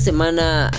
semana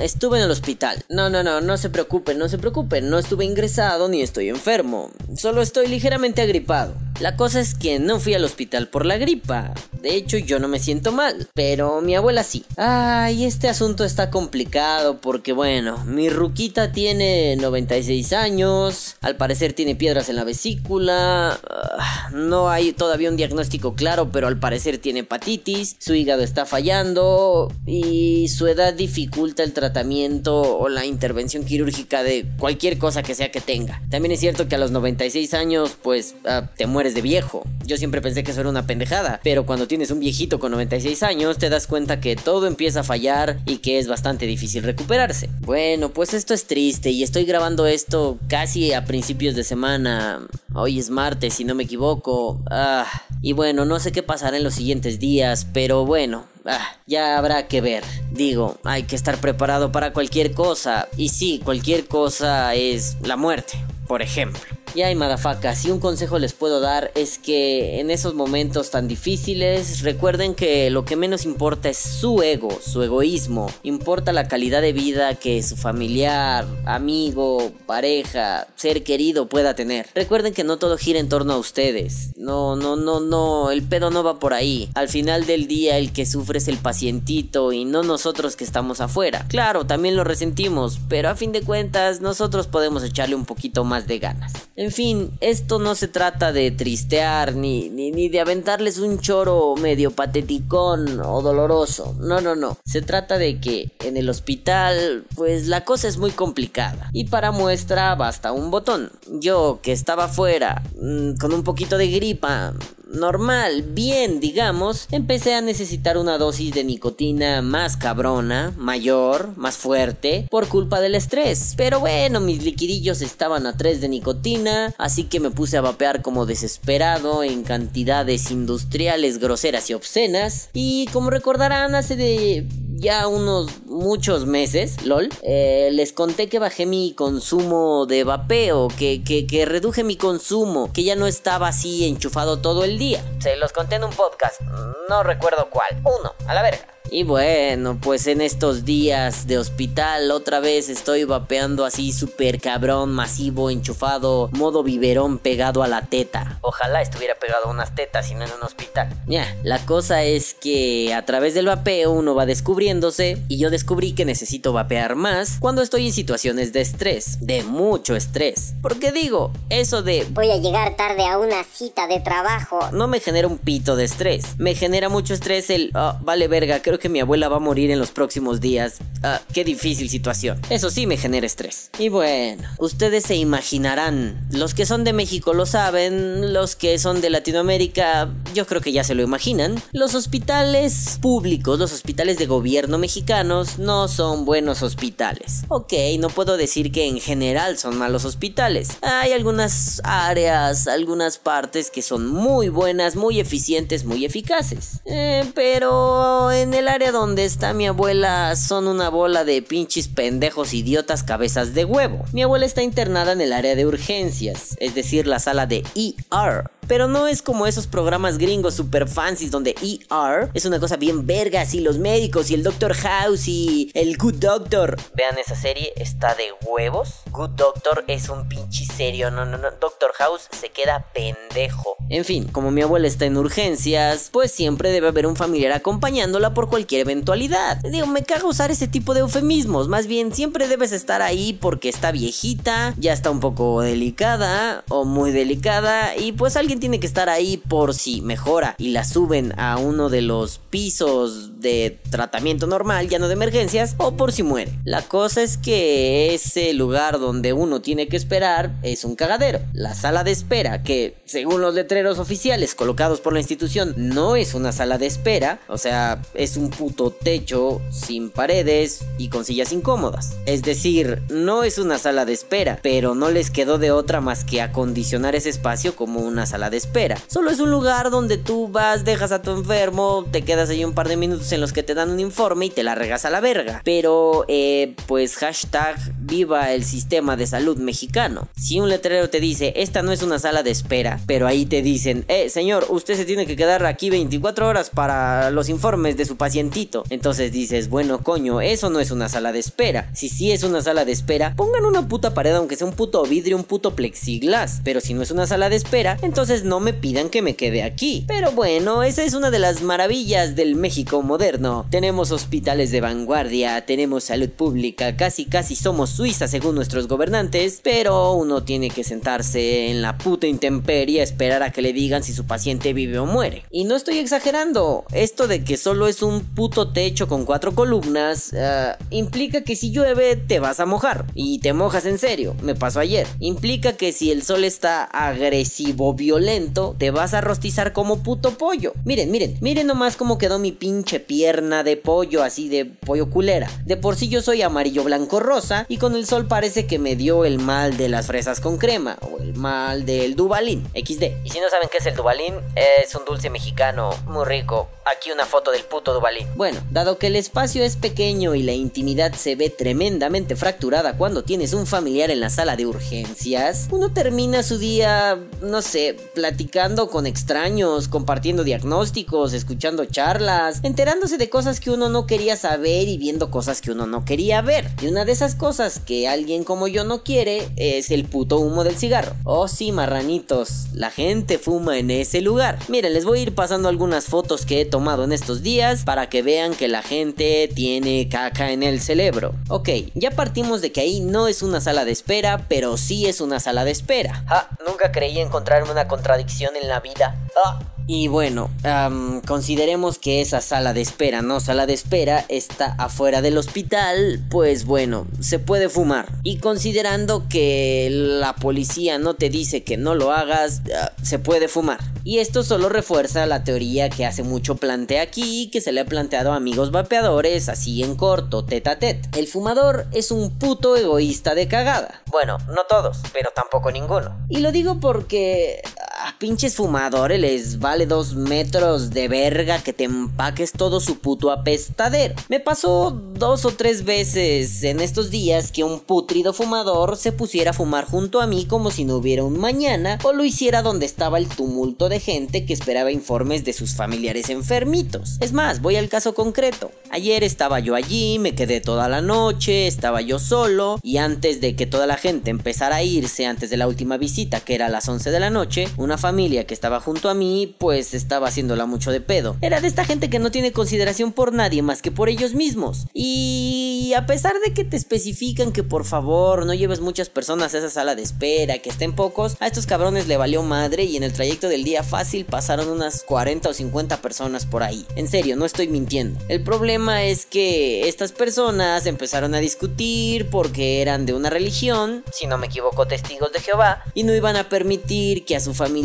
estuve en el hospital. No, no, no, no se preocupen, no se preocupen. No estuve ingresado ni estoy enfermo. Solo estoy ligeramente agripado. La cosa es que no fui al hospital por la gripa. De hecho, yo no me siento mal, pero mi abuela sí. Ay, este asunto está complicado porque, bueno, mi ruquita tiene 96 años, al parecer tiene piedras en la vesícula, ah, no hay todavía un diagnóstico claro, pero al parecer tiene hepatitis, su hígado está fallando y su edad dificulta el tratamiento o la intervención quirúrgica de cualquier cosa que sea que tenga. También es cierto que a los 96 años, pues, ah, te mueres de viejo. Yo siempre pensé que eso era una pendejada, pero cuando tienes un viejito con 96 años te das cuenta que todo empieza a fallar y que es bastante difícil recuperarse. Bueno, pues esto es triste y estoy grabando esto casi a principios de semana. Hoy es martes, si no me equivoco. Ah, y bueno, no sé qué pasará en los siguientes días, pero bueno, Ah, ya habrá que ver. Digo, hay que estar preparado para cualquier cosa. Y sí, cualquier cosa es la muerte, por ejemplo. Y ay, madafacas, si un consejo les puedo dar es que en esos momentos tan difíciles recuerden que lo que menos importa es su ego, su egoísmo. Importa la calidad de vida que su familiar, amigo, pareja, ser querido pueda tener. Recuerden que no todo gira en torno a ustedes. No, no, no, no, el pedo no va por ahí. Al final del día el que sufre es el pacientito y no nosotros que estamos afuera. Claro, también lo resentimos, pero a fin de cuentas nosotros podemos echarle un poquito más de ganas. En fin, esto no se trata de tristear ni, ni, de aventarles un choro medio pateticón o doloroso. No, no, no. Se trata de que en el hospital, pues la cosa es muy complicada. Y para muestra basta un botón. Yo que estaba fuera, mm, con un poquito de gripa, normal, bien, digamos, empecé a necesitar una dosis de nicotina más cabrona, mayor, más fuerte, por culpa del estrés. Pero bueno, mis liquidillos estaban a 3 de nicotina, así que me puse a vapear como desesperado en cantidades industriales groseras y obscenas. Y como recordarán, hace de ya unos muchos meses, lol, eh, les conté que bajé mi consumo de vapeo, que, que, que reduje mi consumo, que ya no estaba así enchufado todo el día. Se los conté en un podcast, no recuerdo cuál. Uno, a la verga. Y bueno, pues en estos días de hospital otra vez estoy vapeando así súper cabrón, masivo, enchufado, modo biberón pegado a la teta. Ojalá estuviera pegado a unas tetas y no en un hospital. Ya, la cosa es que a través del vapeo uno va descubriéndose y yo descubrí que necesito vapear más cuando estoy en situaciones de estrés, de mucho estrés. Porque digo, eso de voy a llegar tarde a una cita de trabajo no me genera un pito de estrés. Me genera mucho estrés el, oh, vale verga, creo que mi abuela va a morir en los próximos días. Ah, qué difícil situación. Eso sí me genera estrés. Y bueno, ustedes se imaginarán. Los que son de México lo saben. Los que son de Latinoamérica, yo creo que ya se lo imaginan. Los hospitales públicos, los hospitales de gobierno mexicanos, no son buenos hospitales. Ok, no puedo decir que en general son malos hospitales. Hay algunas áreas, algunas partes que son muy buenas, muy eficientes, muy eficaces. Eh, pero en el área donde está mi abuela son una bola de pinches pendejos idiotas cabezas de huevo. Mi abuela está internada en el área de urgencias, es decir, la sala de ER pero no es como esos programas gringos super fancies donde ER es una cosa bien verga, así los médicos y el Doctor House y el Good Doctor. Vean esa serie, está de huevos. Good Doctor es un pinche serio, no, no, no. Doctor House se queda pendejo. En fin, como mi abuela está en urgencias, pues siempre debe haber un familiar acompañándola por cualquier eventualidad. Digo, me caga usar ese tipo de eufemismos, más bien siempre debes estar ahí porque está viejita, ya está un poco delicada o muy delicada y pues alguien tiene que estar ahí por si mejora y la suben a uno de los pisos de tratamiento normal, ya no de emergencias, o por si muere. La cosa es que ese lugar donde uno tiene que esperar es un cagadero. La sala de espera, que según los letreros oficiales colocados por la institución, no es una sala de espera, o sea, es un puto techo sin paredes y con sillas incómodas. Es decir, no es una sala de espera, pero no les quedó de otra más que acondicionar ese espacio como una sala de espera. Solo es un lugar donde tú vas, dejas a tu enfermo, te quedas ahí un par de minutos en los que te dan un informe y te la regas a la verga. Pero, eh, pues hashtag viva el sistema de salud mexicano. Si un letrero te dice, esta no es una sala de espera, pero ahí te dicen, eh, señor, usted se tiene que quedar aquí 24 horas para los informes de su pacientito. Entonces dices, bueno, coño, eso no es una sala de espera. Si sí es una sala de espera, pongan una puta pared, aunque sea un puto vidrio, un puto plexiglas. Pero si no es una sala de espera, entonces no me pidan que me quede aquí. Pero bueno, esa es una de las maravillas del México moderno. Tenemos hospitales de vanguardia, tenemos salud pública, casi casi somos Suiza según nuestros gobernantes, pero uno tiene que sentarse en la puta intemperie a esperar a que le digan si su paciente vive o muere. Y no estoy exagerando, esto de que solo es un puto techo con cuatro columnas eh, implica que si llueve te vas a mojar y te mojas en serio, me pasó ayer. Implica que si el sol está agresivo, violento, te vas a rostizar como puto pollo. Miren, miren, miren nomás cómo quedó mi pinche pierna de pollo, así de pollo culera. De por sí yo soy amarillo, blanco, rosa y con el sol parece que me dio el mal de las fresas con crema o el mal del Dubalín, XD. Y si no saben qué es el Dubalín, es un dulce mexicano muy rico. Aquí una foto del puto Dubalín. Bueno, dado que el espacio es pequeño y la intimidad se ve tremendamente fracturada cuando tienes un familiar en la sala de urgencias, uno termina su día, no sé, platicando con extraños, compartiendo diagnósticos, escuchando charlas, enterándose de cosas que uno no quería saber y viendo cosas que uno no quería ver. Y una de esas cosas que alguien como yo no quiere es el puto humo del cigarro. Oh sí, marranitos, la gente fuma en ese lugar. Miren, les voy a ir pasando algunas fotos que he tomado en estos días para que vean que la gente tiene caca en el cerebro. Ok, ya partimos de que ahí no es una sala de espera, pero sí es una sala de espera. Ah, nunca creí encontrarme una contradicción en la vida. Ah. Y bueno, consideremos que esa sala de espera, ¿no? Sala de espera está afuera del hospital, pues bueno, se puede fumar. Y considerando que la policía no te dice que no lo hagas, ah, se puede fumar. Y esto solo refuerza la teoría que hace mucho plantea aquí, que se le ha planteado a amigos vapeadores, así en corto, tete a tete. El fumador es un puto egoísta de cagada. Bueno, no todos, pero tampoco ninguno. Y lo digo porque a pinches fumadores les vale dos metros de verga que te empaques todo su puto apestadero. Me pasó dos o tres veces en estos días que un putrido fumador se pusiera a fumar junto a mí como si no hubiera un mañana o lo hiciera donde estaba el tumulto de gente que esperaba informes de sus familiares enfermitos. Es más, voy al caso concreto. Ayer estaba yo allí, me quedé toda la noche, estaba yo solo y antes de que toda la gente empezara a irse antes de la última visita que era a las 11 de la noche, una familia que estaba junto a mí pues estaba haciéndola mucho de pedo. Era de esta gente que no tiene consideración por nadie más que por ellos mismos. Y a pesar de que te especifican que por favor no lleves muchas personas a esa sala de espera, que estén pocos, a estos cabrones le valió madre y en el trayecto del día fácil pasaron unas 40 o 50 personas por ahí. En serio, no estoy mintiendo. El problema es que estas personas empezaron a discutir porque eran de una religión, si no me equivoco testigos de Jehová, y no iban a permitir que a su familia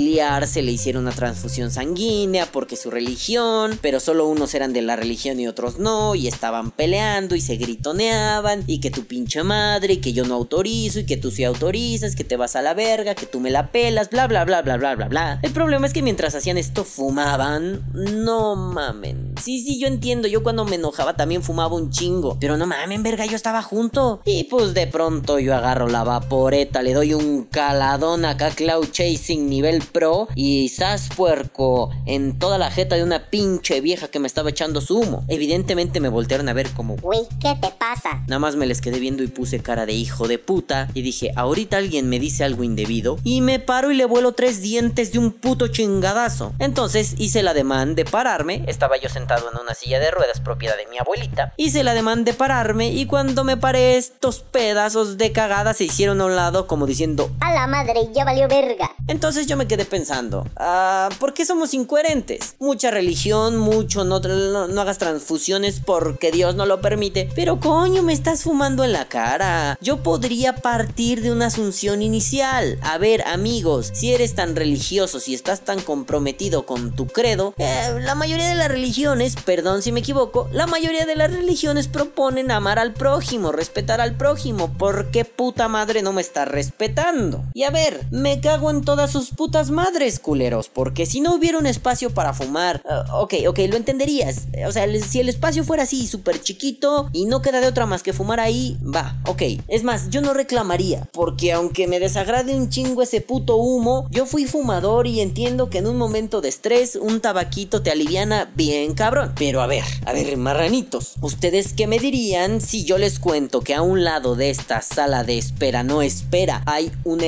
se le hiciera una transfusión sanguínea porque su religión, pero solo unos eran de la religión y otros no, y estaban peleando y se gritoneaban, y que tu pinche madre, y que yo no autorizo, y que tú sí autorizas, que te vas a la verga, que tú me la pelas, bla bla bla bla bla bla bla. El problema es que mientras hacían esto fumaban, no mamen. Sí, sí, yo entiendo, yo cuando me enojaba también fumaba un chingo, pero no mamen, verga, yo estaba junto. Y pues de pronto yo agarro la vaporeta, le doy un caladón acá cloud chasing nivel pro y sas puerco en toda la jeta de una pinche vieja que me estaba echando su humo. Evidentemente me voltearon a ver como, Uy, ¿qué te pasa? Nada más me les quedé viendo y puse cara de hijo de puta y dije, ahorita alguien me dice algo indebido y me paro y le vuelo tres dientes de un puto chingadazo. Entonces hice la demanda de pararme, estaba yo sentado en una silla de ruedas propiedad de mi abuelita, hice la demanda de pararme y cuando me paré estos pedazos de cagada se hicieron a un lado como diciendo, a la madre, ya valió verga. Entonces yo me quedé pensando, ah, ¿por qué somos incoherentes? Mucha religión, mucho no, no, hagas transfusiones porque Dios no lo permite, pero coño, me estás fumando en la cara. Yo podría partir de una asunción inicial. A ver, amigos, si eres tan religioso, si estás tan comprometido con tu credo, eh, la mayoría de las religiones, perdón si me equivoco, la mayoría de las religiones proponen amar al prójimo, respetar al prójimo. ¿Por qué puta madre no me está respetando? Y a ver, me cago en todas sus putas madres, culeros, porque si no hubiera un espacio para fumar, uh, ok, ok, lo entenderías. O sea, si el espacio fuera así, súper chiquito y no queda de otra más que fumar ahí, va, ok. Es más, yo no reclamaría, porque aunque me desagrade un chingo ese puto humo, yo fui fumador y entiendo que en un momento de estrés un tabaquito te aliviana bien cabrón. Pero a ver, a ver, marranitos, ¿ustedes qué me dirían si yo les cuento que a un lado de esta sala de espera no espera hay una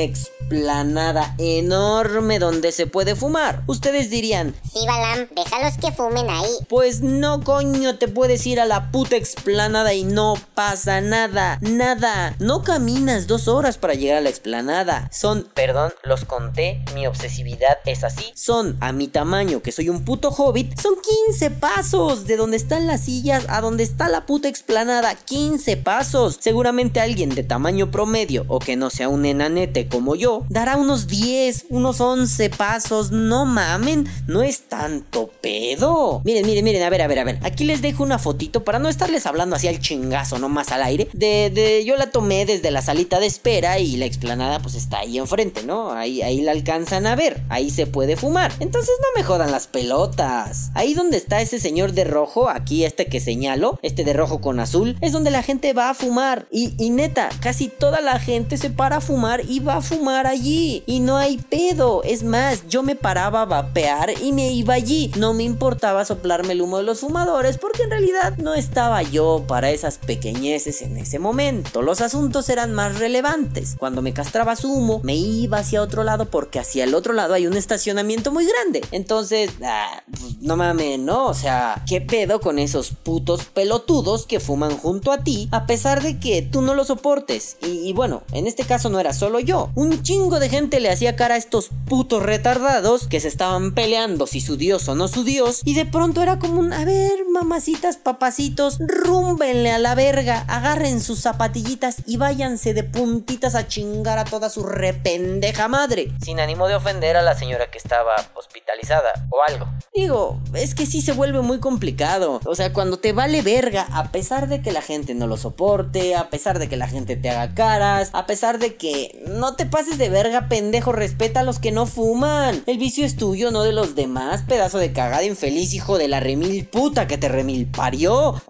explanada enorme donde se puede fumar? Ustedes dirían, Sí, Balam, déjalos que fumen ahí. pues no coño te puedes ir a la puta explanada y no pasa nada, nada. No caminas dos horas para llegar a la explanada. Son, perdón, los conté, mi obsesividad es así. Son a mi tamaño, que soy un puto hobbit, son 15 pasos de donde están las sillas a donde está la puta explanada. 15 pasos. Seguramente alguien de tamaño promedio o que no sea un enanete como yo, dará unos 10, unos 11 pasos. No mamen, no es tanto pedo. Miren, miren, miren, a ver, a ver, a ver. Aquí les dejo una fotito para no estarles hablando así al chingazo, nomás al aire. De, de, yo la tomé desde la salita de espera y la explanada pues está ahí enfrente, ¿no? Ahí, ahí la alcanzan a ver. Ahí se puede fumar. Entonces no me jodan las pelotas. Ahí donde está ese señor de rojo, aquí este que señalo, este de rojo con azul, es donde la gente va a fumar. Y, y neta, casi toda la gente se para a fumar y va a fumar allí. Y no hay pedo. Es más, yo me paraba a vapear y me iba allí. No me importaba soplarme el humo de los fumadores porque en realidad no estaba yo para esas pequeñeces en ese momento. Los asuntos eran más relevantes. Cuando me castraba su humo, me iba hacia otro lado porque hacia el otro lado hay un estacionamiento muy grande. Entonces, ah, pues, no mames, ¿no? O sea, ¿qué pedo con esos putos pelotudos que fuman junto a ti a pesar de que tú no lo soportes? Y, y bueno, en este caso no era solo yo. Un chingo de gente le hacía cara a estos putos retardados que se estaban peleando si su dios o no su dios. Y de pronto era como un, a ver, mamacitas, papacitos, rúmbenle a la verga, agarren sus zapatillitas y váyanse de puntitas a chingar a toda su rependeja madre. Sin ánimo de ofender a la señora que estaba hospitalizada o algo. Digo, es que sí se vuelve muy complicado. O sea, cuando te vale verga, a pesar de que la gente no lo soporte, a pesar de que la gente te haga caras, a pesar de que no te pases de verga, pendejo, respeta a los que no fuman. El vicio es tuyo, no de los demás, pedazo de cagada infeliz, hijo de la remil puta que te remil parió.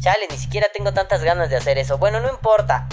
Chale, ni siquiera tengo tantas ganas de hacer eso. Bueno, no importa.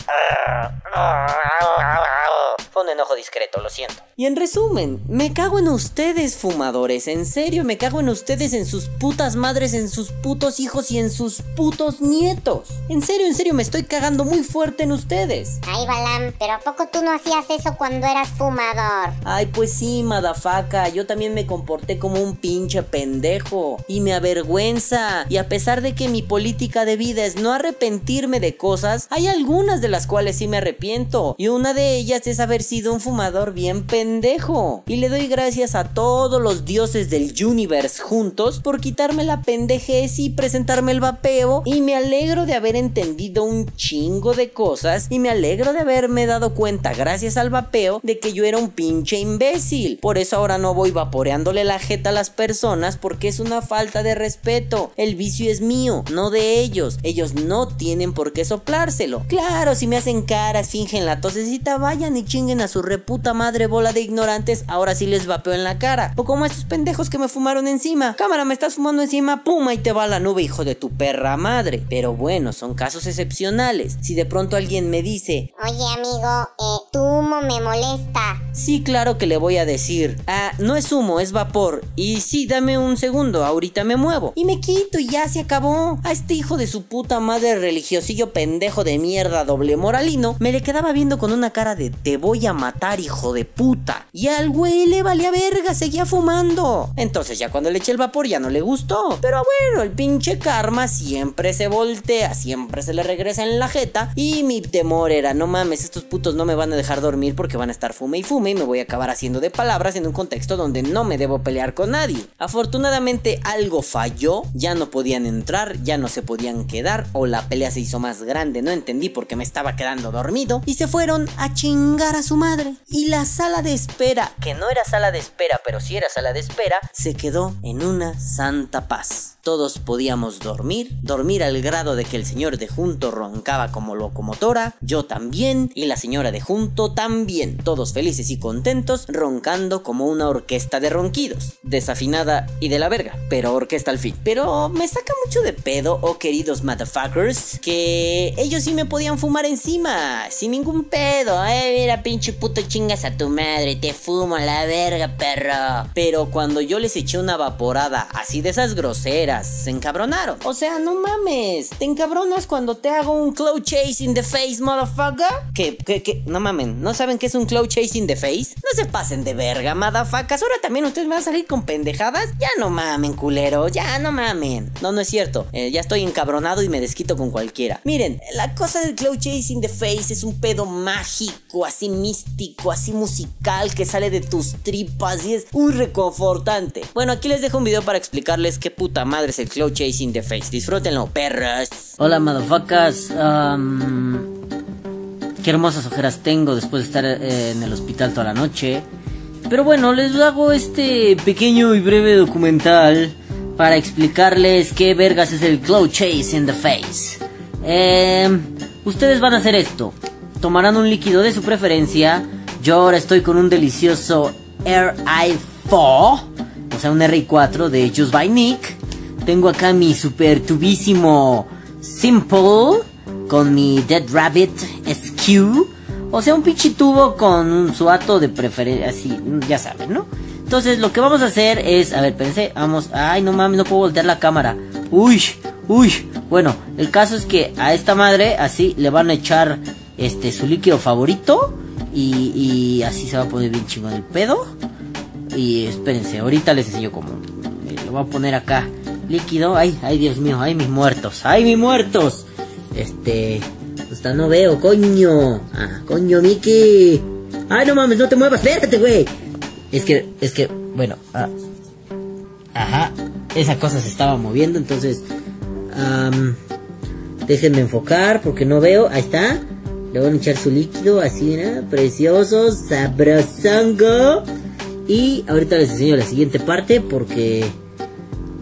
Fue un enojo discreto, lo siento. Y en resumen, me cago en ustedes, fumadores. En serio, me cago en ustedes, en sus putas madres, en sus putos hijos y en sus putos nietos. En serio, en serio, me estoy cagando muy fuerte en ustedes. Ay, Balam, pero ¿a poco tú no hacías eso cuando eras fumador? Ay, pues sí, madafaca, yo también me comporté como un pinche pendejo. Y me avergüenza. Y a pesar de que mi política de vida es no arrepentirme de cosas, hay algunas de las cuales sí me arrepiento. Y una de ellas es haber sido un fumador bien pendejo. Y le doy gracias a todos los dioses del universe juntos por quitarme la pendejez y presentarme el vapeo. Y me alegro de haber entendido un chingo de cosas. Y me alegro de haberme dado cuenta, gracias al vapeo, de que yo era un pinche imbécil. Por eso ahora no voy vaporeándole la jeta a las personas porque es una falta de respeto. El vicio es mío, no de ellos. Ellos no tienen por qué soplárselo. Claro, si me hacen caras, fingen la tosecita, vayan y chinguen a su reputa madre bola de ignorantes. Ahora sí les vapeo en la cara. O como estos pendejos que me fumaron encima. Cámara, me estás fumando encima, puma y te va la nube, hijo de tu perra madre. Pero bueno, son casos excepcionales. Si de pronto alguien me dice, Oye, amigo, eh, tu humo me molesta. Sí, claro que le voy a decir. Ah, no es humo, es vapor. Y sí, dame un segundo, ahorita me muevo. Y me quito y ya se acabó. A este hijo de su puta madre religiosillo pendejo de mierda doble moralino, me le quedaba viendo con una cara de te voy a matar, hijo de puta. Y al güey le valía verga, seguía fumando. Entonces ya cuando le eché el vapor ya no le gustó. Pero bueno, el pinche karma siempre se voltea, siempre se le regresa en la jeta. Y mi temor era, no mames, estos putos no me van a dejar dormir porque van a estar fume y fume y me voy a acabar haciendo de palabras en un contexto donde no me debo pelear con nadie. Afortunadamente algo falló, ya no podían entrar, ya no se podían quedar o la pelea se hizo más grande, no entendí por qué me estaba quedando dormido y se fueron a chingar a su madre. madre. Y la sala de espera, que no era sala de espera, pero sí era sala de espera, se quedó en una santa paz. Todos podíamos dormir, dormir al grado de que el señor de junto roncaba como locomotora, yo también, y la señora de junto también, todos felices y contentos, roncando como una orquesta de ronquidos, desafinada y de la verga, pero orquesta al fin. Pero me saca mucho de pedo, oh queridos motherfuckers, que ellos sí me podían fumar encima, sin ningún pedo, eh, mira pinche puto chingas a tu madre, te fumo a la verga, perro. Pero cuando yo les eché una vaporada así de esas groseras, se encabronaron. O sea, no mames. Te encabronas cuando te hago un cloud chase in the face, motherfucker. ¿Qué? ¿Qué? ¿Qué? No mamen. ¿No saben qué es un cloud chase in the face? No se pasen de verga, motherfuckers. Ahora también ustedes van a salir con pendejadas. Ya no mamen, culero. Ya no mamen. No, no es cierto. Eh, ya estoy encabronado y me desquito con cualquiera. Miren, la cosa del cloud chase in the face es un pedo mágico, así místico, así musical que sale de tus tripas y es muy reconfortante. Bueno, aquí les dejo un video para explicarles qué puta madre es el Cloud Chasing the Face. Disfrútenlo, perras. Hola, motherfuckers. qué hermosas ojeras tengo después de estar eh, en el hospital toda la noche. Pero bueno, les hago este pequeño y breve documental para explicarles qué vergas es el Cloud Chase in the Face. Em, ustedes van a hacer esto. Tomarán un líquido de su preferencia. Yo ahora estoy con un delicioso Air i4, o sea, un R4 de Juice by Nick. Tengo acá mi super tubísimo Simple con mi Dead Rabbit SQ. O sea, un pinche tubo con un suato de preferencia, así, ya saben, ¿no? Entonces, lo que vamos a hacer es, a ver, pensé, vamos, ay, no mames, no puedo voltear la cámara. Uy, uy. Bueno, el caso es que a esta madre, así, le van a echar, este, su líquido favorito. Y, y así se va a poner bien chingón el pedo. Y espérense, ahorita les enseño cómo. Lo voy a poner acá líquido. Ay, ay, Dios mío, ay, mis muertos, ay, mis muertos. Este, hasta no veo, coño. Ah, coño, Miki. Ay, no mames, no te muevas, espérate, güey. Es que, es que, bueno, ah, ajá, esa cosa se estaba moviendo, entonces, déjenme enfocar porque no veo. Ahí está. Le van a echar su líquido, así, mira, precioso, sabrosongo. Y ahorita les enseño la siguiente parte porque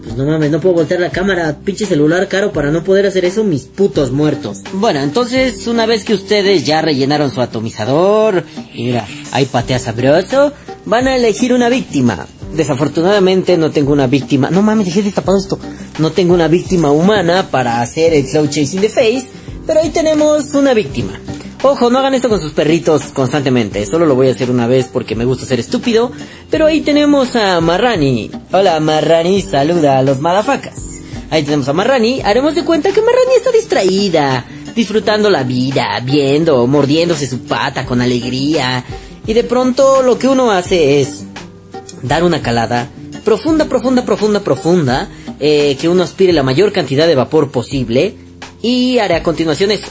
pues no mames, no puedo voltear la cámara, pinche celular caro para no poder hacer eso, mis putos muertos. Bueno, entonces, una vez que ustedes ya rellenaron su atomizador, y mira, ahí patea sabroso, van a elegir una víctima. Desafortunadamente no tengo una víctima. No mames, dejé destapado esto. No tengo una víctima humana para hacer el cloud chasing the face, pero ahí tenemos una víctima. Ojo, no hagan esto con sus perritos constantemente. Solo lo voy a hacer una vez porque me gusta ser estúpido. Pero ahí tenemos a Marrani. Hola, Marrani, saluda a los malafacas. Ahí tenemos a Marrani. Haremos de cuenta que Marrani está distraída, disfrutando la vida, viendo, mordiéndose su pata con alegría. Y de pronto lo que uno hace es dar una calada profunda, profunda, profunda, profunda, eh, que uno aspire la mayor cantidad de vapor posible. Y haré a continuación eso.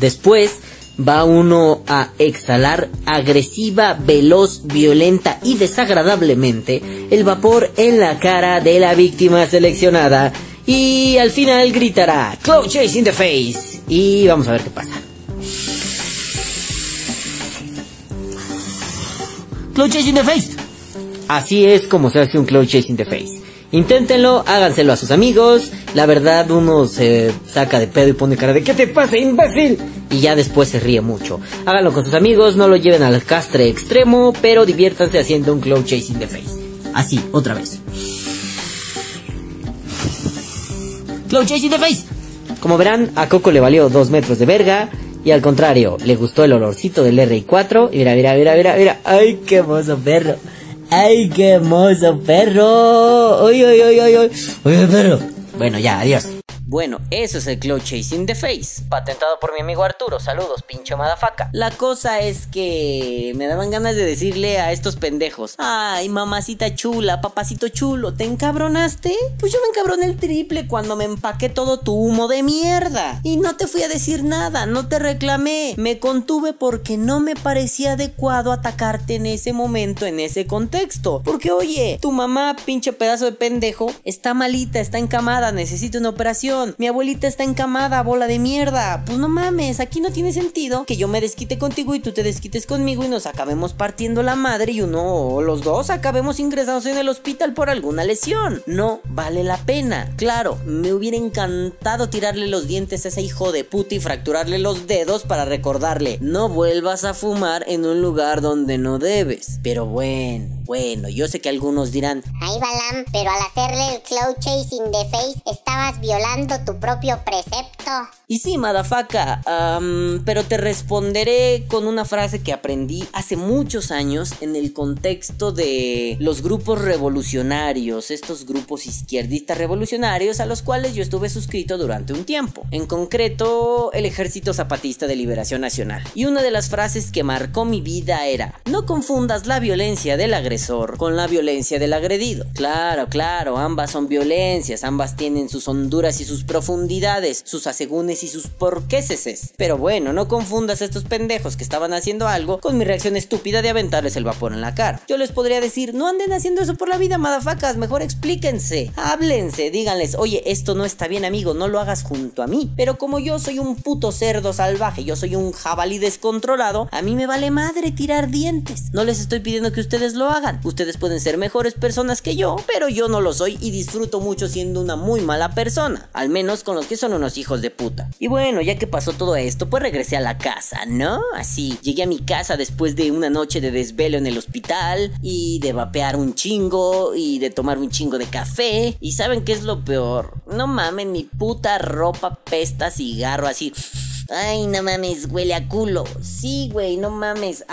Después va uno a exhalar agresiva, veloz, violenta y desagradablemente el vapor en la cara de la víctima seleccionada y al final gritará Cloud Chase in the Face y vamos a ver qué pasa. Cloud Chase in the Face. Así es como se hace un Cloud Chase in the Face. Inténtenlo, háganselo a sus amigos. La verdad, uno se saca de pedo y pone cara de ¿qué te pasa, imbécil? Y ya después se ríe mucho. Háganlo con sus amigos, no lo lleven al castre extremo, pero diviértanse haciendo un cloud chasing the face. Así, otra vez. Cloud chasing the face. Como verán, a Coco le valió dos metros de verga. Y al contrario, le gustó el olorcito del RI4. Y mira, mira, mira, mira, mira. ¡Ay, qué hermoso perro! ¡Ay, qué hermoso perro! ¡Uy, uy, uy, uy, uy! ¡Uy, perro! Bueno, ya, adiós. Bueno, eso es el Cloud Chasing the Face. Patentado por mi amigo Arturo. Saludos, pincho madafaca. La cosa es que me daban ganas de decirle a estos pendejos: Ay, mamacita chula, papacito chulo, ¿te encabronaste? Pues yo me encabroné el triple cuando me empaqué todo tu humo de mierda. Y no te fui a decir nada, no te reclamé. Me contuve porque no me parecía adecuado atacarte en ese momento, en ese contexto. Porque, oye, tu mamá, pinche pedazo de pendejo, está malita, está encamada, necesita una operación Mi abuelita está encamada, bola de mierda. Pues no mames, aquí no tiene sentido que yo me desquite contigo y tú te desquites conmigo y nos acabemos partiendo la madre y uno o los dos acabemos ingresados en el hospital por alguna lesión. No vale la pena. Claro, me hubiera encantado tirarle los dientes a ese hijo de puta y fracturarle los dedos para recordarle, no vuelvas a fumar en un lugar donde no debes. Pero bueno, bueno, yo sé que algunos dirán, Ay, Balam, pero al hacerle el cloud chasing de face, estabas violando tu propio precepto. Y sí, madafaka, am, pero te responderé con una frase que aprendí hace muchos años en el contexto de los grupos revolucionarios, estos grupos izquierdistas revolucionarios a los cuales yo estuve suscrito durante un tiempo. En concreto, el Ejército Zapatista de Liberación Nacional. Y una de las frases que marcó mi vida era, no confundas la violencia del agresor con la violencia del agredido. Claro, claro, ambas son violencias, ambas tienen sus honduras y sus profundidades, sus asegúnes y sus porquéses. Pero bueno, no confundas a estos pendejos que estaban haciendo algo con mi reacción estúpida de aventarles el vapor en la cara. Yo les podría decir, no anden haciendo eso por la vida, madafacas, mejor explíquense, háblense, díganles, oye, esto no está bien, amigo, no lo hagas junto a mí. Pero como yo soy un puto cerdo salvaje, yo soy un jabalí descontrolado, a mí me vale madre tirar dientes. No les estoy pidiendo que ustedes lo hagan. Ustedes pueden ser mejores personas que yo, pero yo no lo soy y disfruto mucho siendo una muy mala persona. Al menos con los que son unos hijos de puta. Y bueno, ya que pasó todo esto, pues regresé a la casa, ¿no? Así, llegué a mi casa después de una noche de desvelo en el hospital y de vapear un chingo y de tomar un chingo de café. Y ¿saben qué es lo peor? No mamen, mi puta ropa pesta a cigarro así. Ay, no mames, huele a culo. Sí, güey, no mames,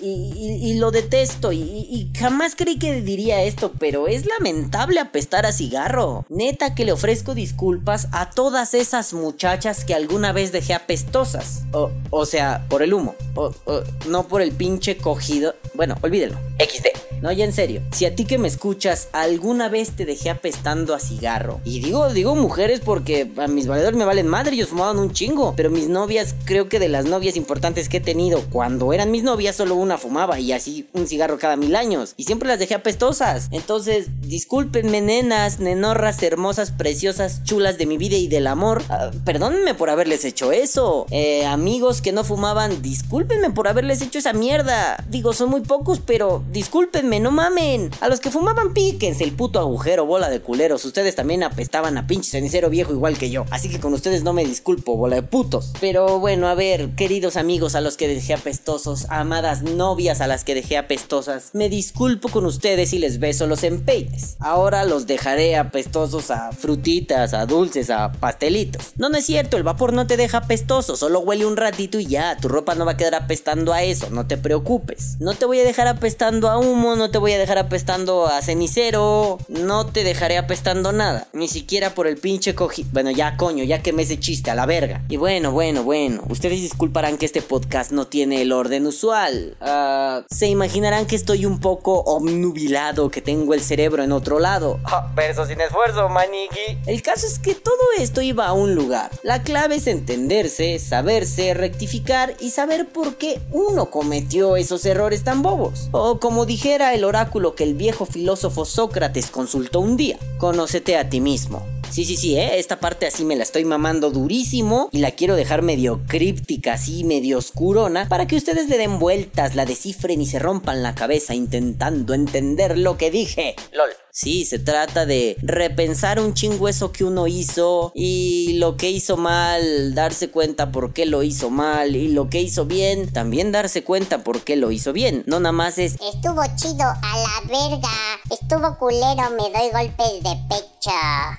Y, lo detesto. Y, y jamás creí que diría esto, pero es lamentable apestar a cigarro. Neta que le ofrezco disculpas a todas esas muchachas que alguna vez dejé apestosas. O, o sea, por el humo. O, o, no por el pinche cogido. Bueno, olvídelo. XD. No, ya en serio. Si a ti que me escuchas alguna vez te dejé apestando a cigarro. Y digo, digo mujeres porque a mis valedores me valen madre, ellos fumaban un chingo. Pero mis novias, creo que de las novias importantes que he tenido, cuando eran mis novias, solo una fumaba y así un cigarro cada mil años. Y siempre las dejé apestosas. Entonces, discúlpenme, nenas, nenorras, hermosas, preciosas, chulas de mi vida y del amor. Ah, perdónenme por haberles hecho eso. Eh, amigos que no fumaban, discúlpenme por haberles hecho esa mierda. Digo, son muy pocos, pero discúlpenme, no mamen. A los que fumaban, píquense el puto agujero, bola de culeros. Ustedes también apestaban a pinche cenicero viejo igual que yo. Así que con ustedes no me disculpo, bola de putos. Pero bueno, a ver, queridos amigos a los que dejé apestosos, amadas novias a las que dejé apestosas, me disculpo con ustedes y les beso los empeines. Ahora los dejaré apestosos a frutitas, a dulces, a pastelitos. No, no es cierto, el vapor no te deja apestoso, solo huele un ratito y ya, tu ropa no va a quedar apestando a eso, no te preocupes. No te voy a dejar apestando a humo, no te voy a dejar apestando a cenicero, no te dejaré apestando nada, ni siquiera por el pinche cogi... Bueno, ya coño, ya quemé ese chiste a la verga. Y bueno, bueno, bueno, ustedes disculparán que este podcast no tiene el orden usual. Ah, se imaginarán que estoy un poco obnubilado, que tengo el cerebro en otro lado. verso sin esfuerzo, maniki. El caso es que todo esto iba a un lugar. La clave es entenderse, saberse, rectificar y saber por qué uno cometió esos errores tan bobos. O como dijera el oráculo que el viejo filósofo Sócrates consultó un día, conócete a ti mismo. Sí, sí, sí, ¿eh? esta parte así me la estoy mamando durísimo y la quiero dejar medio críptica, así medio oscurona, para que ustedes le den vueltas, la descifren y se rompan la cabeza intentando entender lo que dije. LOL. Sí, se trata de repensar un chingo eso que uno hizo y lo que hizo mal, darse cuenta por qué lo hizo mal y lo que hizo bien, también darse cuenta por qué lo hizo bien. No nada más es Estuvo chido a la verga. Estuvo culero, me doy golpes de pecho.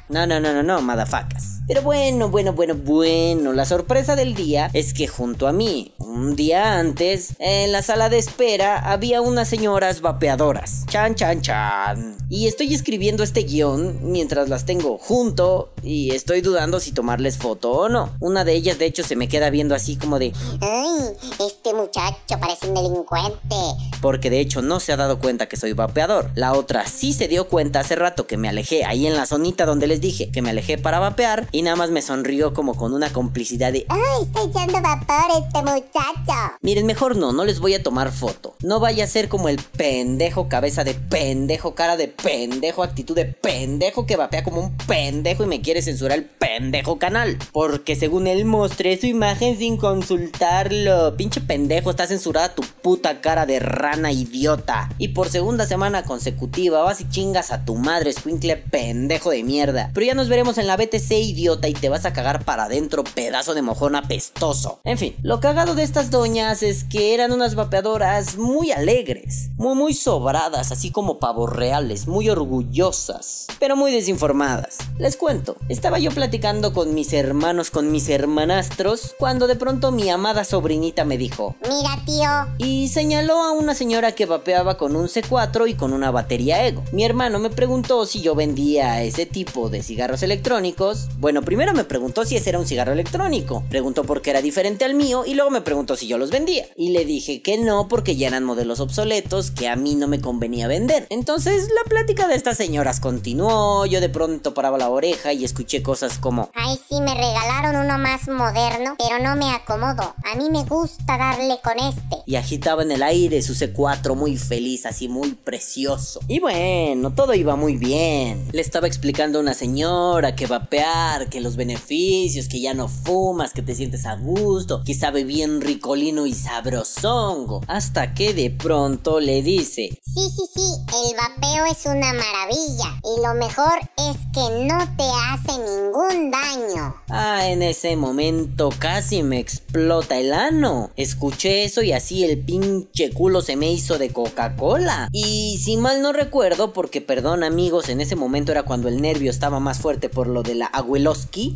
No, no, no, no, no, madafacas. Pero bueno, bueno, bueno, bueno. La sorpresa del día es que junto a mí, un día antes, en la sala de espera había unas señoras vapeadoras. Chan, chan, chan. Y estoy escribiendo este guion mientras las tengo junto y estoy dudando si tomarles foto o no. Una de ellas, de hecho, se me queda viendo así como de. Ay, este muchacho parece un delincuente. Porque de hecho no se ha dado cuenta que soy vapeador. La otra sí se dio cuenta hace rato que me alejé ahí en la zonita donde les dije que me alejé para vapear y nada más me sonrió como con una complicidad de... ¡Ay, está echando vapor este muchacho! Miren, mejor no, no les voy a tomar foto. No vaya a ser como el pendejo, cabeza de pendejo, cara de pendejo, actitud de pendejo que vapea como un pendejo y me quiere censurar el pendejo canal. Porque según él mostré su imagen sin consultarlo. Pinche pendejo, está censurada tu puta cara de rana idiota. Y por segunda semana consecutiva vas y chingas a tu madre, squinkle pendejo de mierda. Pero ya nos veremos en la BTC, idiota, y te vas a cagar para adentro, pedazo de mojón apestoso. En fin, lo cagado de estas doñas es que eran unas vapeadoras muy alegres, muy muy sobradas, así como pavos reales, muy orgullosas, pero muy desinformadas. Les cuento, estaba yo platicando con mis hermanos, con mis hermanastros, cuando de pronto mi amada sobrinita me dijo, Mira, tío. y señaló a una señora que vapeaba con un C4 y con una batería Ego. Mi hermano me preguntó si yo vendía ese tipo de cigarros electrónicos. Bueno, primero me preguntó si ese era un cigarro electrónico, preguntó por qué era diferente al mío y luego me preguntó si yo los vendía. Y le dije que no porque ya eran modelos obsoletos que a mí no me convenía vender. Entonces la plática de estas señoras continuó, yo de pronto paraba la oreja y escuché cosas como... Ay, sí, me regalaron uno más moderno, pero no me acomodo. A mí me gusta darle con este. y agitaba en el aire su C4 muy feliz, así muy precioso. Y bueno, todo iba muy bien. Le estaba explicando a una señora que vapear, que los beneficios, que ya no fumas, que te sientes a gusto, que sabe bien ricolino y sabrosongo. Hasta que de pronto le dice, Sí, sí, sí, el vapeo es una maravilla. Y lo mejor es que no te hace ningún daño. Ah, en ese momento casi me explota el ano. Escuché eso y así el pinche culo se me hizo de Coca-Cola. Y si mal no recuerdo, porque perdón amigos, en ese momento era cuando el nervio estaba más fuerte por lo de la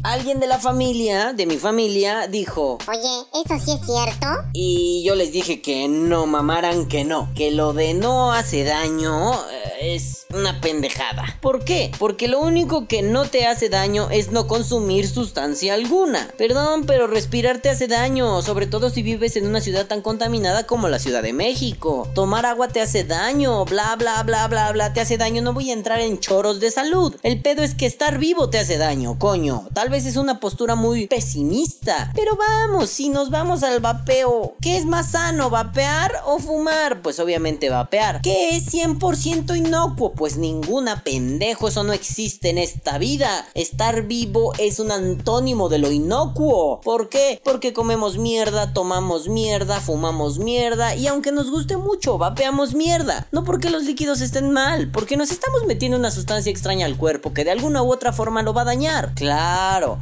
alguien de la familia, de mi familia, dijo... Oye, ¿eso sí es cierto? Y yo les dije que no mamaran que no, que lo de no hace daño eh, es una pendejada. ¿Por qué? Porque lo único que no te hace daño es no consumir sustancia alguna. Perdón, pero respirar te hace daño, sobre todo si vives en una ciudad tan contaminada como la Ciudad de México. Tomar agua te hace daño, bla bla bla bla bla te hace daño. No voy a entrar en choros de salud. El pedo es que estar vivo te hace daño, coño. Tal vez es una postura muy pesimista, pero vamos, si nos vamos al vapeo, ¿qué es más sano, vapear o fumar? Pues obviamente vapear. ¿Qué es 100% inocuo? Pues ninguna pendejo, eso no existe en esta vida. Estar vivo es un antónimo de lo inocuo. ¿Por qué? Porque comemos mierda, tomamos mierda, fumamos mierda y aunque nos guste mucho, vapeamos mierda. No porque los líquidos estén mal, porque nos estamos metiendo una sustancia extraña al cuerpo que de alguna u otra forma lo va a dañar. Claro,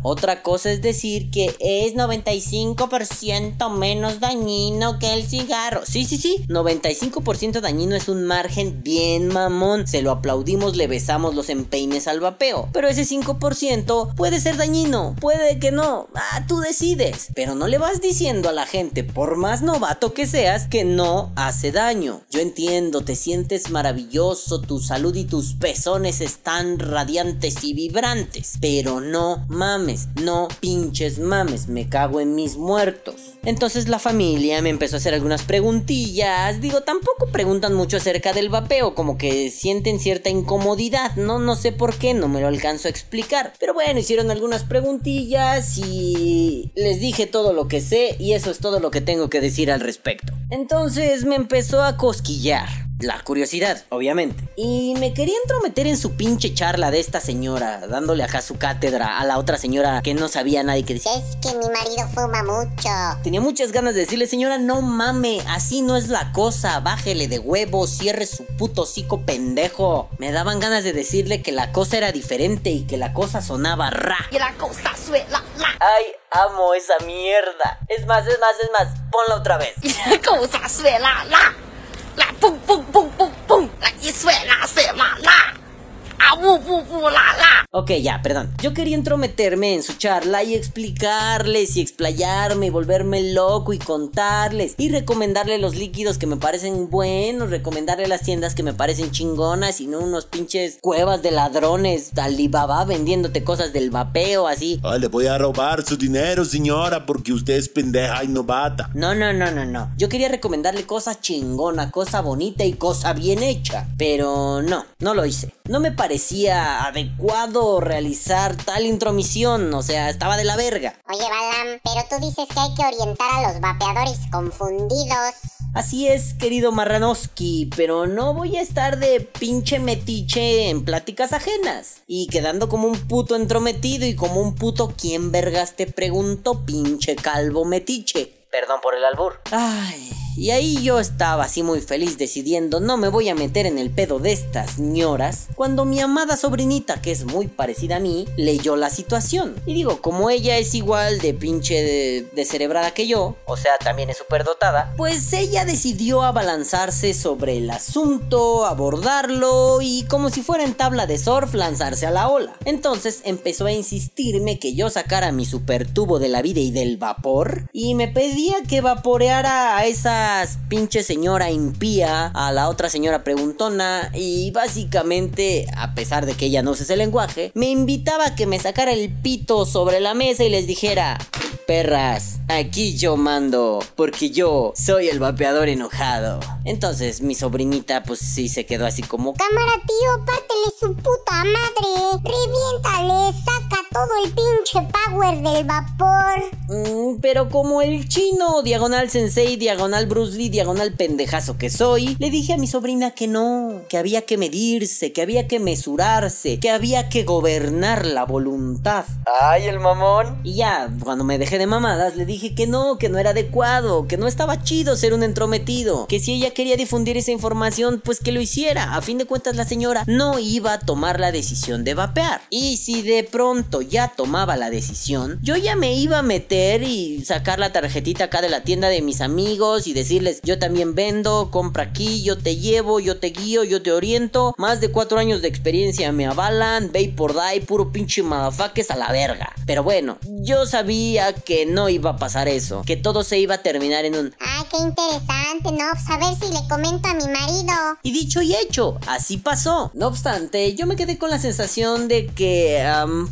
otra cosa es decir que es 95% menos dañino que el cigarro. Sí, sí, sí, 95% dañino es un margen bien mamón. Se lo aplaudimos, le besamos los empeines al vapeo. Pero ese 5% puede ser dañino, puede que no. Ah, tú decides. Pero no le vas diciendo a la gente, por más novato que seas, que no hace daño. Yo entiendo, te sientes maravilloso, tu salud y tus pezones están radiantes y vibrantes. Pero no mames, no pinches mames, me cago en mis muertos. Entonces la familia me empezó a hacer algunas preguntillas. Digo, tampoco preguntan mucho acerca del vapeo, como que sienten cierta incomodidad. No, no sé por qué, no me lo alcanzo a explicar. Pero bueno, hicieron algunas preguntillas y les dije todo lo que sé y eso es todo lo que tengo que decir al respecto. Entonces me empezó a cosquillar. La curiosidad, obviamente. Y me quería entrometer en su pinche charla de esta señora, dándole acá su cátedra a la otra señora que no sabía nada y que decía... Es que mi marido fuma mucho. Tenía muchas ganas de decirle, señora, no mame, así no es la cosa, bájele de huevo, cierre su puto hocico pendejo. Me daban ganas de decirle que la cosa era diferente y que la cosa sonaba ra. Y la cosa suena la, Ay, amo esa mierda. Es más, es más, es más, ponla otra vez. y la cosa suena la, la pum pum pum pum pum, la y suena suena la, a bu bu bu la la. Ok, ya, perdón. Yo quería entrometerme en su charla y explicarles y explayarme y volverme loco y contarles y recomendarle los líquidos que me parecen buenos, recomendarle las tiendas que me parecen chingonas y no unos pinches cuevas de ladrones Alibaba vendiéndote cosas del vapeo así. Ah, le voy a robar su dinero, señora, porque usted es pendeja y novata. No, no, no, no, no. Yo quería recomendarle cosa chingona, cosa bonita y cosa bien hecha. Pero no, no lo hice. No me parecía adecuado realizar tal intromisión, o sea, estaba de la verga. Oye, Balam, pero tú dices que hay que orientar a los vapeadores confundidos. Así es, querido Marranoski, pero no voy a estar de pinche metiche en pláticas ajenas y quedando como un puto entrometido y como un puto ¿quién vergas te pregunto, pinche calvo metiche? Perdón por el albur. Ay, y ahí yo estaba así muy feliz decidiendo no me voy a meter en el pedo de estas señoras cuando mi amada sobrinita, que es muy parecida a mí, leyó la situación. Y digo, como ella es igual de pinche descerebrada que yo, o sea, también es súper dotada, pues ella decidió abalanzarse sobre el asunto, abordarlo y como si fuera en tabla de surf lanzarse a la ola. Entonces empezó a insistirme que yo sacara mi super tubo de la vida y del vapor y me que vaporeara a esa pinche señora impía, a la otra señora preguntona y básicamente, a pesar de que ella no sé ese lenguaje, me invitaba a que me sacara el pito sobre la mesa y les dijera, perras, aquí yo mando, porque yo soy el vapeador enojado. Entonces mi sobrinita pues sí se quedó así como... Cámara, tío, pártele su puta madre. Reviéntale, saca todo el pinche power del vapor. Mm, pero como el chino, diagonal sensei, diagonal Bruce Lee, diagonal pendejazo que soy, le dije a mi sobrina que no, que había que medirse, que había que mesurarse, que había que gobernar la voluntad. ¡Ay, el mamón! Y ya, cuando me dejé de mamadas, le dije que no, que no era adecuado, que no estaba chido ser un entrometido, que si ella quería difundir esa información, pues que lo hiciera. A fin de cuentas, la señora no iba a tomar la decisión de vapear. Y si de pronto ya tomaba la decisión, yo ya me iba a meter y sacar la tarjetita acá de la tienda de mis amigos y decirles, yo también vendo, compra aquí, yo te llevo, yo te guío, yo te oriento. Más de cuatro años de experiencia me avalan, ve por die, puro pinche madafaques a la verga. Pero bueno, yo sabía que no iba a pasar eso, que todo se iba a terminar en un... Ay, qué interesante, ¿no? Pues a ver si le comento a mi marido. Y dicho y hecho, así pasó. No obstante, yo me quedé con la sensación de que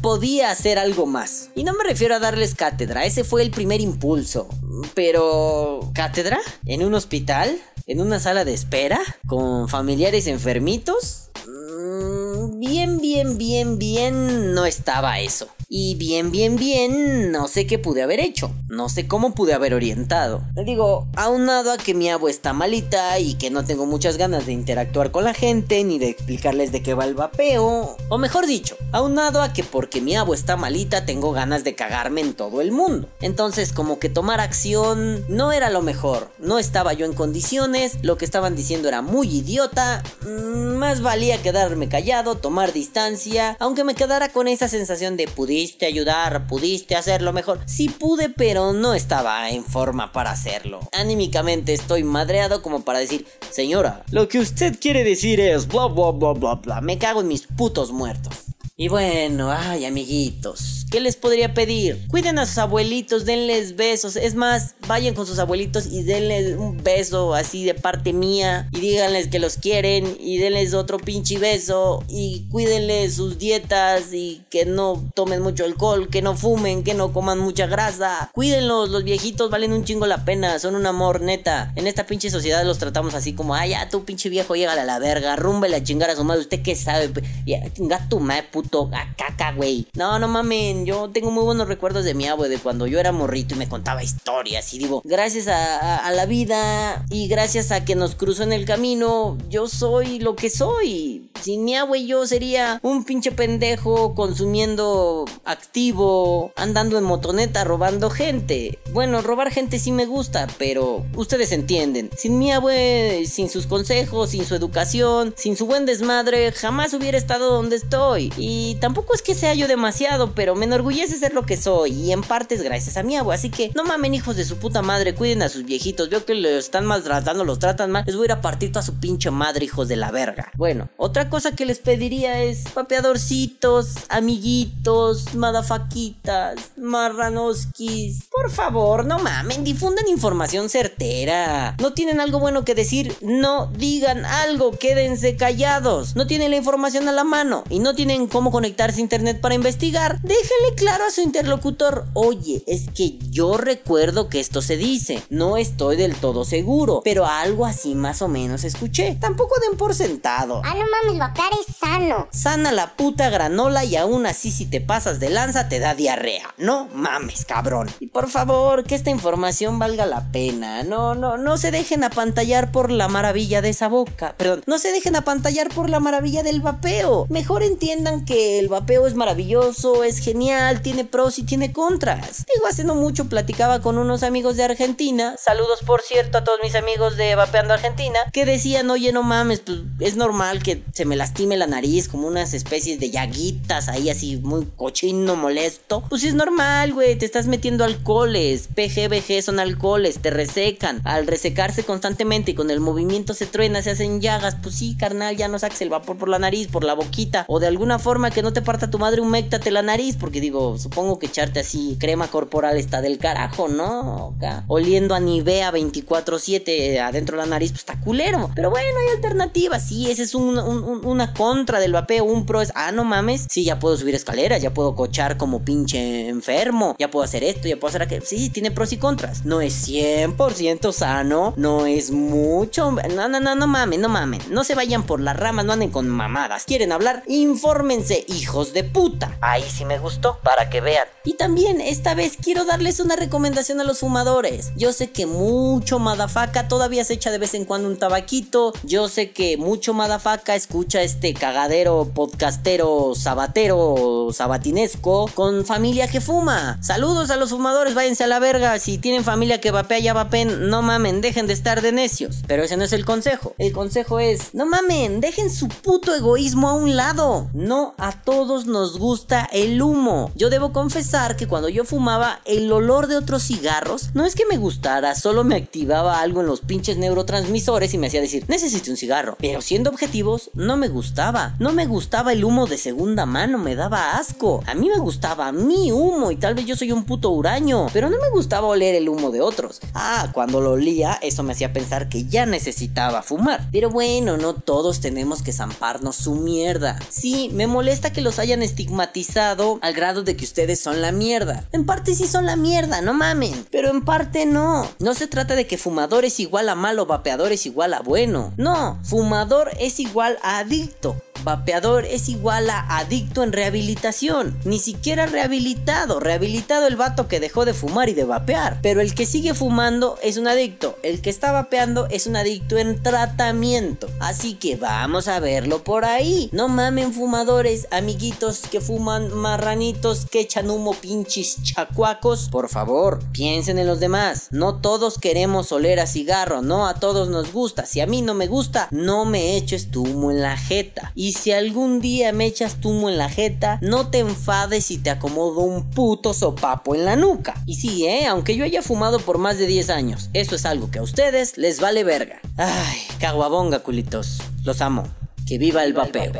podía hacer algo más. Y no me refiero a darles cátedra, ese fue el primer impulso. Pero... ¿Cátedra? ¿En un hospital? ¿En una sala de espera? ¿Con familiares enfermitos? Mm, Bien, bien, bien, bien, no estaba eso. Y bien, bien, bien, no sé qué pude haber hecho. No sé cómo pude haber orientado. Digo, aunado a que mi abuela está malita y que no tengo muchas ganas de interactuar con la gente ni de explicarles de qué va el vapeo. O mejor dicho, aunado a que porque mi abuela está malita tengo ganas de cagarme en todo el mundo. Entonces, como que tomar acción no era lo mejor. No estaba yo en condiciones, lo que estaban diciendo era muy idiota. mm, Más valía quedarme callado, tomar distancia, aunque me quedara con esa sensación de pudiste ayudar, pudiste hacerlo mejor. Sí pude, pero no estaba en forma para hacerlo. Anímicamente estoy madreado como para decir, señora, lo que usted quiere decir es bla bla bla bla bla. Me cago en mis putos muertos. Y bueno, ay amiguitos, ¿qué les podría pedir? Cuiden a sus abuelitos, denles besos. Es más, vayan con sus abuelitos y denles un beso así de parte mía. Y díganles que los quieren y denles otro pinche beso. Y cuídenles sus dietas y que no tomen mucho alcohol, que no fumen, que no coman mucha grasa. Cuídenlos, los viejitos valen un chingo la pena, son un amor neta. En esta pinche sociedad los tratamos así como, ay, ya tu pinche viejo, llega a la verga, rúmbele a chingar a su madre. ¿Usted qué sabe? Ya, tu madre, puto, a caca, güey. No, no mamen, yo tengo muy buenos recuerdos de mi abue, de cuando yo era morrito y me contaba historias. Y digo, gracias a, la vida y gracias a que nos cruzó en el camino, yo soy lo que soy. Sin mi abue yo sería un pinche pendejo consumiendo activo, andando en motoneta, robando gente. Bueno, robar gente sí me gusta, pero ustedes entienden. Sin mi abue, sin sus consejos, sin su educación, sin su buen desmadre, jamás hubiera estado donde estoy. Tampoco es que sea yo demasiado, pero me enorgullece ser lo que soy. Y en parte es gracias a mi abue. Así que no mamen, hijos de su puta madre, cuiden a sus viejitos. Veo que los están maltratando, los tratan mal. Les voy a ir a partir toda su pinche madre, hijos de la verga. Bueno, otra cosa que les pediría es papeadorcitos, amiguitos, madafaquitas, marranoskis. Por favor, no mamen, difundan información certera. No tienen algo bueno que decir, no digan algo, quédense callados. No tienen la información a la mano y no tienen cómo conectarse a internet para investigar. Déjenle claro a su interlocutor, oye, es que yo recuerdo que esto se dice. No estoy del todo seguro, pero algo así más o menos escuché. Tampoco den por sentado. Ah, no mames, vapear es sano. Sana la puta granola y aún así si te pasas de lanza te da diarrea. No mames, cabrón. Y por favor, que esta información valga la pena. No, no, no se dejen apantallar por la maravilla de esa boca. Perdón, no se dejen apantallar por la maravilla del vapeo. Mejor entiendan que el vapeo es maravilloso, es genial, tiene pros y tiene contras. Digo, hace no mucho platicaba con unos amigos de Argentina. Saludos, por cierto, a todos mis amigos de Vapeando Argentina. Que decían, oye, no mames, pues es normal que se me lastime la nariz como unas especies de llaguitas ahí así muy cochino, molesto. Pues es normal, güey, te estás metiendo alcoholes. PGBG son alcoholes, te resecan. Al resecarse constantemente y con el movimiento se truena, se hacen llagas. Pues sí, carnal, ya no saques el vapor por la nariz, por la boquita. O de alguna forma que no te parta tu madre, humectate la nariz. Porque digo, supongo que echarte así crema corporal está del carajo, ¿no? Acá, oliendo a Nivea 24-7 adentro de la nariz, pues está culero. Pero bueno, hay alternativas. Sí, ese es un, un- una contra del vapeo. Un pro es, ah, no mames. Sí, ya puedo subir escaleras, ya puedo cochar como pinche enfermo. Ya puedo hacer esto, ya puedo hacer aquello. Sí, tiene pros y contras. No es 100% sano, no es mucho. No, no, no, no mamen, no mamen. No se vayan por las ramas, no anden con mamadas. ¿Quieren hablar? Infórmense, hijos de puta. Ahí sí me gustó, para que vean. Y también, esta vez quiero darles una recomendación a los fumadores. Yo sé que mucho madafaca todavía se echa de vez en cuando un tabaquito. Yo sé que mucho madafaca escucha este cagadero podcastero sabatero sabatinesco con familia que fuma. Saludos a los fumadores, váyanse a la verga. Si tienen familia que vapea, ya vapen. No mamen, dejen de estar de necios. Pero ese no es el consejo. El consejo es, no mamen, dejen su puto egoísmo a un lado. No a todos nos gusta el humo. Yo debo confesar que cuando yo fumaba, el olor de otros cigarros no es que me gustara, solo me activaba algo en los pinches neurotransmisores y me hacía decir, necesito un cigarro. Pero siendo objetivos, no me gustaba. No me gustaba el humo de segunda mano, me daba asco. A mí me gustaba mi humo y tal vez yo soy un puto huraño, pero no me gustaba oler el humo de otros. Ah, cuando lo olía, eso me hacía pensar que ya necesitaba fumar. Pero bueno, no todos tenemos que zamparnos su mierda. Sí, me molesta que los hayan estigmatizado al grado de que ustedes son la mierda. En parte sí son la mierda, no mamen. Pero en parte no. No se trata de que fumador es igual a malo, vapeador es igual a bueno. No, fumador es igual a adicto. Vapeador es igual a adicto en rehabilitación. Ni siquiera rehabilitado. Rehabilitado el vato que dejó de fumar y de vapear. Pero el que sigue fumando es un adicto. El que está vapeando es un adicto en tratamiento. Así que vamos a verlo por ahí. No mamen fumadores, amiguitos que fuman marranitos, que echan humo pinches chacuacos. Por favor, piensen en los demás. No todos queremos oler a cigarro. No a todos nos gusta. Si a mí no me gusta, no me eches tu humo en la jeta. Y si algún día me echas tu humo en la jeta, no te enfades si te acomodo un puto sopapo en la nuca. Y sí, eh, aunque yo haya fumado por más de 10 años, eso es algo que a ustedes les vale verga. Ay, caguabonga, culitos. Los amo. Que viva el vapeo.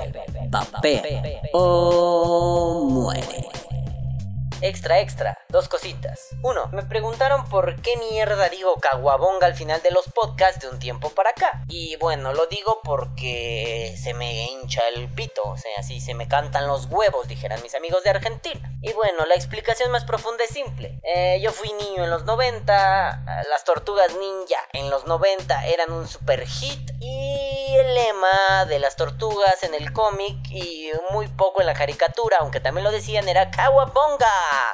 Vapea. O muere. Extra, extra, dos cositas. Uno, me preguntaron por qué mierda digo caguabonga al final de los podcasts de un tiempo para acá. Y bueno, lo digo porque se me hincha el pito, o sea, así se me cantan los huevos, dijeran mis amigos de Argentina. Y bueno, la explicación más profunda es simple. Eh, yo fui niño en los 90, las tortugas ninja en los 90 eran un super hit. Y el lema de las tortugas en el cómic y muy poco en la caricatura, aunque también lo decían, era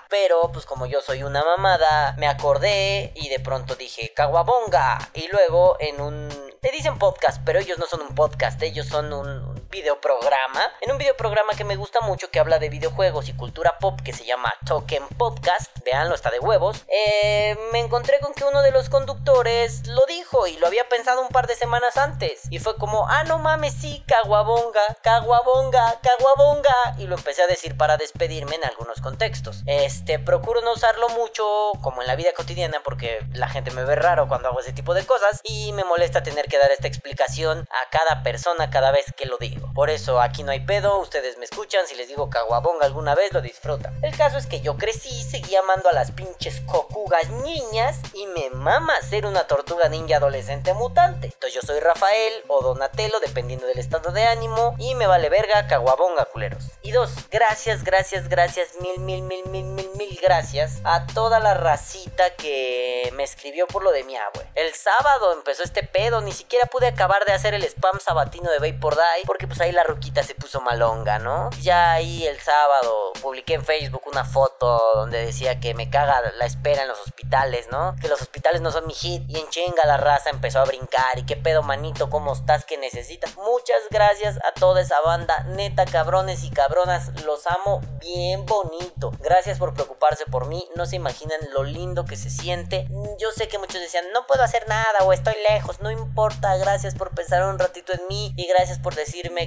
Pero pues como yo soy una mamada, me acordé y de pronto dije caguabonga. Y luego en un... Le dicen podcast, pero ellos no son un podcast, ellos son un videoprograma. En un videoprograma que me gusta mucho que habla de videojuegos y cultura pop que se llama Token Podcast. Veanlo, está de huevos. Eh, me encontré con que uno de los conductores lo dijo y lo había pensado un par de semanas antes. Y fue como, ah, no mames, sí, caguabonga, caguabonga, caguabonga. Y lo empecé a decir para despedirme en algunos contextos. Este, procuro no usarlo mucho como en la vida cotidiana porque la gente me ve raro cuando hago ese tipo de cosas y me molesta tener que dar esta explicación a cada persona cada vez que lo digo. Por eso aquí no hay pedo, ustedes me escuchan, si les digo caguabonga alguna vez lo disfrutan. El caso es que yo crecí, seguí amando a las pinches cocugas niñas y me mama ser una tortuga ninja adolescente mutante. Entonces yo soy Rafael o Donatello dependiendo del estado de ánimo y me vale verga caguabonga culeros. Y dos, gracias, gracias, gracias, mil, mil, mil, mil, mil, mil gracias a toda la racita que me escribió por lo de mi abue. El sábado empezó este pedo, ni siquiera pude acabar de hacer el spam sabatino de Vapor Die porque pues ahí la ruquita se puso malonga, ¿no? Ya ahí el sábado publiqué en Facebook una foto donde decía que me caga la espera en los hospitales, ¿no? Que los hospitales no son mi hit. Y en chinga la raza empezó a brincar. ¿Y qué pedo, manito? ¿Cómo estás? ¿Qué necesitas? Muchas gracias a toda esa banda. Neta, cabrones y cabronas. Los amo bien bonito. Gracias por preocuparse por mí. No se imaginan lo lindo que se siente. Yo sé que muchos decían, no puedo hacer nada o estoy lejos. No importa. Gracias por pensar un ratito en mí. Y gracias por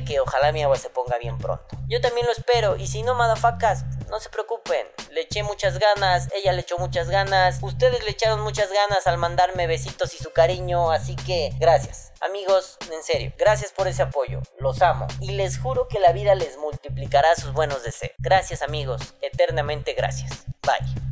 que ojalá mi agua se ponga bien pronto. Yo también lo espero. Y si no, madafacas, no se preocupen. Le eché muchas ganas. Ella le echó muchas ganas. Ustedes le echaron muchas ganas al mandarme besitos y su cariño. Así que gracias. Amigos, en serio, gracias por ese apoyo. Los amo. Y les juro que la vida les multiplicará sus buenos deseos. Gracias amigos. Eternamente gracias. Bye.